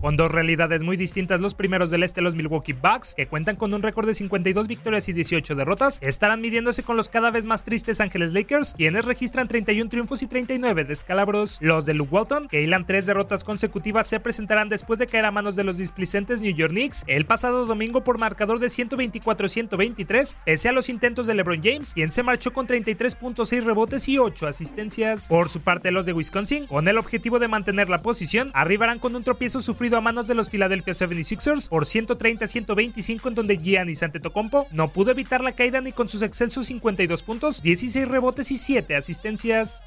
Con dos realidades muy distintas, los primeros del este, los Milwaukee Bucks, que cuentan con un récord de 52 victorias y 18 derrotas, estarán midiéndose con los cada vez más tristes Ángeles Lakers, quienes registran 31 triunfos y 39 descalabros. Los de Luke Walton, que hilan tres derrotas consecutivas, se presentarán después de caer a manos de los displicentes New York Knicks el pasado domingo por marcador de 124-123, pese a los intentos de LeBron James, quien se marchó con 33.6 rebotes y 8 asistencias. Por su parte, los de Wisconsin, con el objetivo de mantener la posición, arribarán con un tropiezo sufrido a manos de los Philadelphia 76ers por 130-125 en donde Giannis Antetokounmpo no pudo evitar la caída ni con sus excelsos 52 puntos, 16 rebotes y 7 asistencias.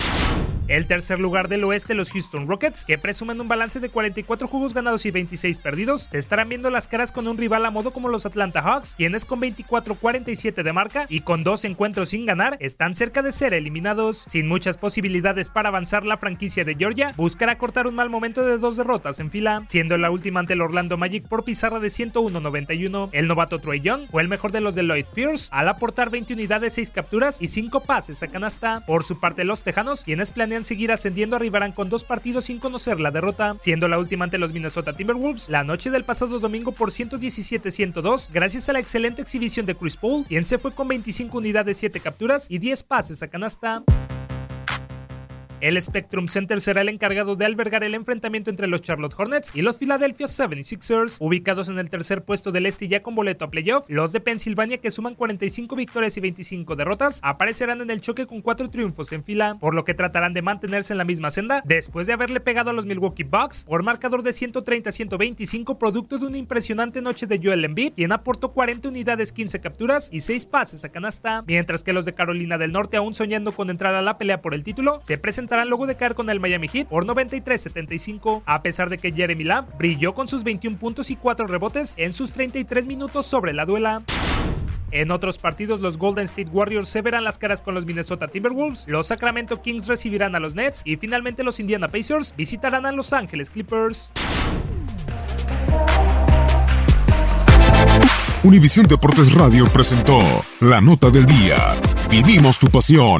El tercer lugar del oeste, los Houston Rockets, que presumen un balance de 44 juegos ganados y 26 perdidos, se estarán viendo las caras con un rival a modo como los Atlanta Hawks, quienes con 24-47 de marca y con dos encuentros sin ganar, están cerca de ser eliminados. Sin muchas posibilidades para avanzar, la franquicia de Georgia buscará cortar un mal momento de dos derrotas en fila, siendo la última ante el Orlando Magic por pizarra de 101-91. El novato Troy Young fue el mejor de los de Lloyd Pierce al aportar 20 unidades, 6 capturas y 5 pases a canasta. Por su parte, los Tejanos, quienes planean seguir ascendiendo, arribarán con dos partidos sin conocer la derrota, siendo la última ante los Minnesota Timberwolves la noche del pasado domingo por 117-102, gracias a la excelente exhibición de Chris Paul, quien se fue con 25 unidades, 7 capturas y 10 pases a canasta. El Spectrum Center será el encargado de albergar el enfrentamiento entre los Charlotte Hornets y los Philadelphia 76ers, ubicados en el tercer puesto del este y ya con boleto a playoff. Los de Pensilvania, que suman 45 victorias y 25 derrotas, aparecerán en el choque con cuatro triunfos en fila, por lo que tratarán de mantenerse en la misma senda después de haberle pegado a los Milwaukee Bucks por marcador de 130-125, producto de una impresionante noche de Joel Embiid, quien aportó 40 unidades, 15 capturas y 6 pases a canasta, mientras que los de Carolina del Norte, aún soñando con entrar a la pelea por el título, se presentarán luego de caer con el Miami Heat por 93-75, a pesar de que Jeremy Lamb brilló con sus 21 puntos y 4 rebotes en sus 33 minutos sobre la duela. En otros partidos, los Golden State Warriors se verán las caras con los Minnesota Timberwolves, los Sacramento Kings recibirán a los Nets y finalmente los Indiana Pacers visitarán a Los Ángeles Clippers. Univisión Deportes Radio presentó La Nota del Día. Vivimos tu pasión.